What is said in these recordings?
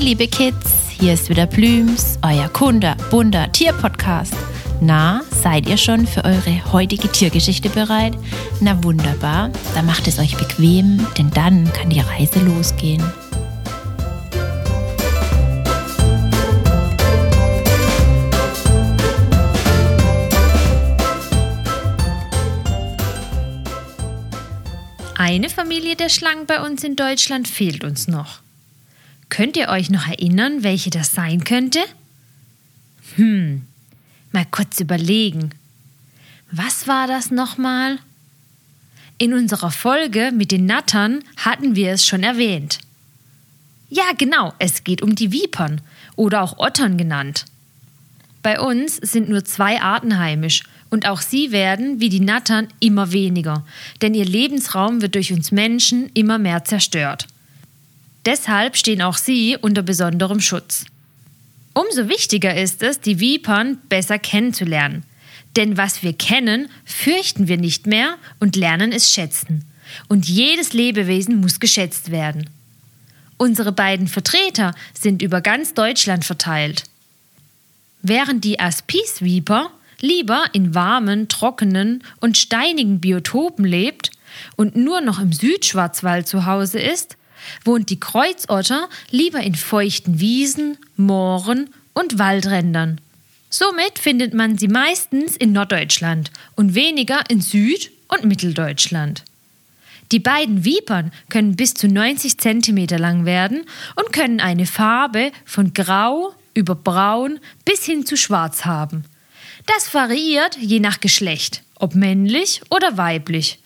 Liebe Kids, hier ist wieder Blüms, euer Kunde, bunter Tierpodcast. Na, seid ihr schon für eure heutige Tiergeschichte bereit? Na wunderbar, dann macht es euch bequem, denn dann kann die Reise losgehen. Eine Familie der Schlangen bei uns in Deutschland fehlt uns noch. Könnt ihr euch noch erinnern, welche das sein könnte? Hm, mal kurz überlegen. Was war das nochmal? In unserer Folge mit den Nattern hatten wir es schon erwähnt. Ja, genau, es geht um die Vipern oder auch Ottern genannt. Bei uns sind nur zwei Arten heimisch und auch sie werden, wie die Nattern, immer weniger, denn ihr Lebensraum wird durch uns Menschen immer mehr zerstört. Deshalb stehen auch sie unter besonderem Schutz. Umso wichtiger ist es, die Vipern besser kennenzulernen. Denn was wir kennen, fürchten wir nicht mehr und lernen es schätzen. Und jedes Lebewesen muss geschätzt werden. Unsere beiden Vertreter sind über ganz Deutschland verteilt. Während die Aspis-Viper lieber in warmen, trockenen und steinigen Biotopen lebt und nur noch im Südschwarzwald zu Hause ist, wohnt die Kreuzotter lieber in feuchten Wiesen, Mooren und Waldrändern. Somit findet man sie meistens in Norddeutschland und weniger in Süd- und Mitteldeutschland. Die beiden Vipern können bis zu 90 cm lang werden und können eine Farbe von grau über braun bis hin zu schwarz haben. Das variiert je nach Geschlecht, ob männlich oder weiblich.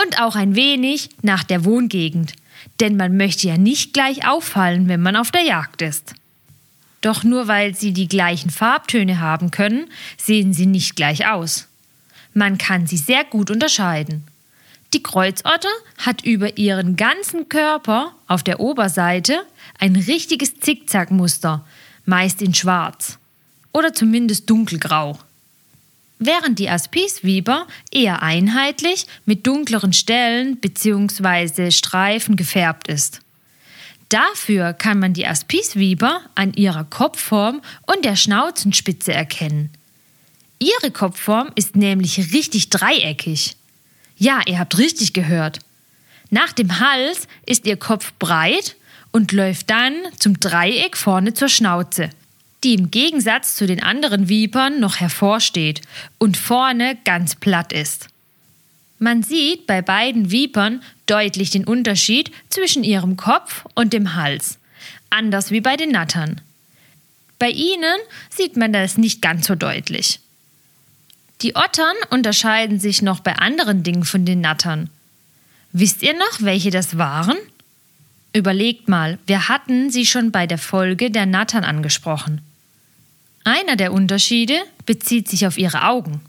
Und auch ein wenig nach der Wohngegend, denn man möchte ja nicht gleich auffallen, wenn man auf der Jagd ist. Doch nur weil sie die gleichen Farbtöne haben können, sehen sie nicht gleich aus. Man kann sie sehr gut unterscheiden. Die Kreuzotter hat über ihren ganzen Körper auf der Oberseite ein richtiges Zickzackmuster, meist in schwarz oder zumindest dunkelgrau. Während die Aspisviper eher einheitlich mit dunkleren Stellen bzw. Streifen gefärbt ist. Dafür kann man die Aspisviper an ihrer Kopfform und der Schnauzenspitze erkennen. Ihre Kopfform ist nämlich richtig dreieckig. Ja, ihr habt richtig gehört. Nach dem Hals ist ihr Kopf breit und läuft dann zum Dreieck vorne zur Schnauze die im Gegensatz zu den anderen Vipern noch hervorsteht und vorne ganz platt ist. Man sieht bei beiden Vipern deutlich den Unterschied zwischen ihrem Kopf und dem Hals, anders wie bei den Nattern. Bei ihnen sieht man das nicht ganz so deutlich. Die Ottern unterscheiden sich noch bei anderen Dingen von den Nattern. Wisst ihr noch, welche das waren? Überlegt mal, wir hatten sie schon bei der Folge der Nattern angesprochen. Einer der Unterschiede bezieht sich auf ihre Augen.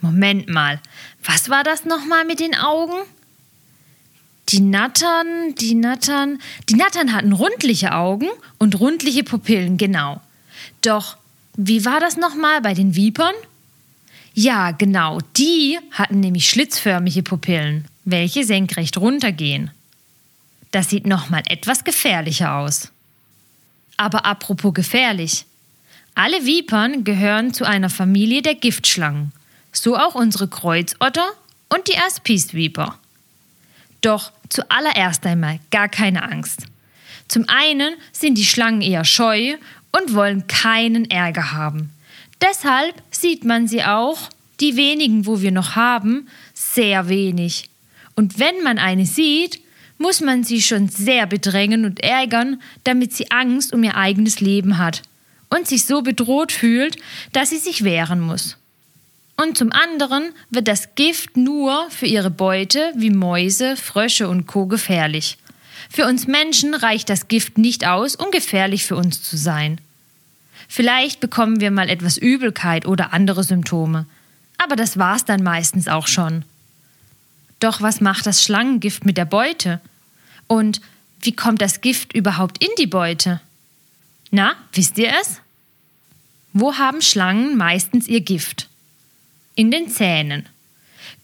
Moment mal, was war das nochmal mit den Augen? Die Nattern, die Nattern, die Nattern hatten rundliche Augen und rundliche Pupillen, genau. Doch, wie war das nochmal bei den Vipern? Ja, genau, die hatten nämlich schlitzförmige Pupillen, welche senkrecht runtergehen. Das sieht nochmal etwas gefährlicher aus. Aber apropos gefährlich, alle Vipern gehören zu einer Familie der Giftschlangen, so auch unsere Kreuzotter und die Aspisviper. Doch zuallererst einmal gar keine Angst. Zum einen sind die Schlangen eher scheu und wollen keinen Ärger haben. Deshalb sieht man sie auch, die wenigen, wo wir noch haben, sehr wenig. Und wenn man eine sieht, muss man sie schon sehr bedrängen und ärgern, damit sie Angst um ihr eigenes Leben hat und sich so bedroht fühlt, dass sie sich wehren muss. Und zum anderen wird das Gift nur für ihre Beute wie Mäuse, Frösche und Co. gefährlich. Für uns Menschen reicht das Gift nicht aus, um gefährlich für uns zu sein. Vielleicht bekommen wir mal etwas Übelkeit oder andere Symptome, aber das war's dann meistens auch schon. Doch was macht das Schlangengift mit der Beute? Und wie kommt das Gift überhaupt in die Beute? Na, wisst ihr es? Wo haben Schlangen meistens ihr Gift? In den Zähnen.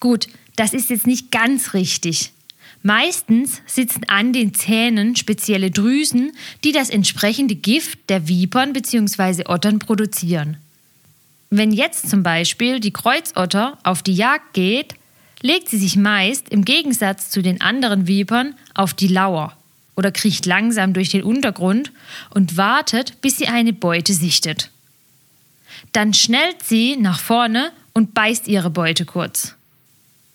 Gut, das ist jetzt nicht ganz richtig. Meistens sitzen an den Zähnen spezielle Drüsen, die das entsprechende Gift der Vipern bzw. Ottern produzieren. Wenn jetzt zum Beispiel die Kreuzotter auf die Jagd geht, legt sie sich meist im Gegensatz zu den anderen Vipern auf die Lauer oder kriecht langsam durch den Untergrund und wartet, bis sie eine Beute sichtet. Dann schnellt sie nach vorne und beißt ihre Beute kurz.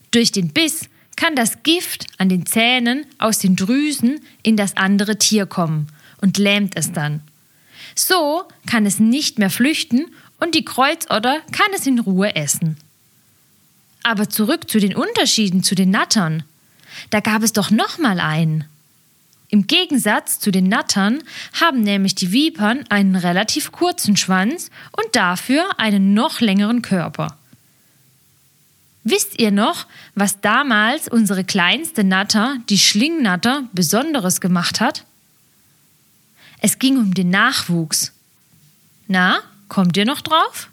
Durch den Biss kann das Gift an den Zähnen aus den Drüsen in das andere Tier kommen und lähmt es dann. So kann es nicht mehr flüchten und die Kreuzotter kann es in Ruhe essen. Aber zurück zu den Unterschieden zu den Nattern. Da gab es doch noch mal einen. Im Gegensatz zu den Nattern haben nämlich die Vipern einen relativ kurzen Schwanz und dafür einen noch längeren Körper. Wisst ihr noch, was damals unsere kleinste Natter, die Schlingnatter, Besonderes gemacht hat? Es ging um den Nachwuchs. Na, kommt ihr noch drauf?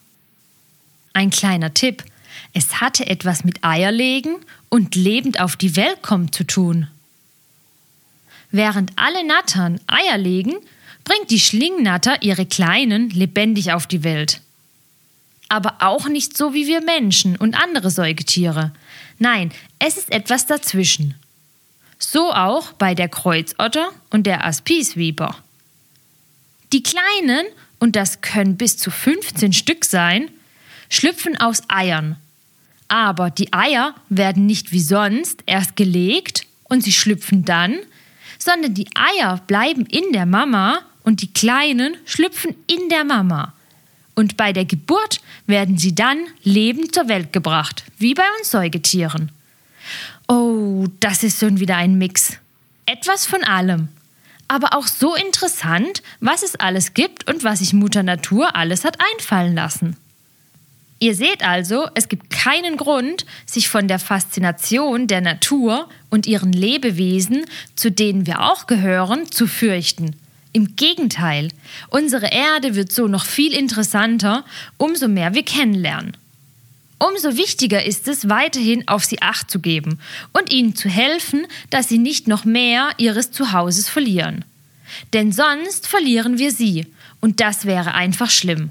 Ein kleiner Tipp. Es hatte etwas mit Eierlegen und lebend auf die Welt kommen zu tun. Während alle Nattern Eier legen, bringt die Schlingnatter ihre Kleinen lebendig auf die Welt. Aber auch nicht so wie wir Menschen und andere Säugetiere. Nein, es ist etwas dazwischen. So auch bei der Kreuzotter und der Aspisviper. Die Kleinen, und das können bis zu 15 Stück sein, schlüpfen aus Eiern. Aber die Eier werden nicht wie sonst erst gelegt und sie schlüpfen dann, sondern die Eier bleiben in der Mama und die Kleinen schlüpfen in der Mama. Und bei der Geburt werden sie dann lebend zur Welt gebracht, wie bei uns Säugetieren. Oh, das ist schon wieder ein Mix. Etwas von allem. Aber auch so interessant, was es alles gibt und was sich Mutter Natur alles hat einfallen lassen. Ihr seht also, es gibt keinen Grund, sich von der Faszination der Natur und ihren Lebewesen, zu denen wir auch gehören, zu fürchten. Im Gegenteil, unsere Erde wird so noch viel interessanter, umso mehr wir kennenlernen. Umso wichtiger ist es, weiterhin auf sie acht zu geben und ihnen zu helfen, dass sie nicht noch mehr ihres Zuhauses verlieren. Denn sonst verlieren wir sie, und das wäre einfach schlimm.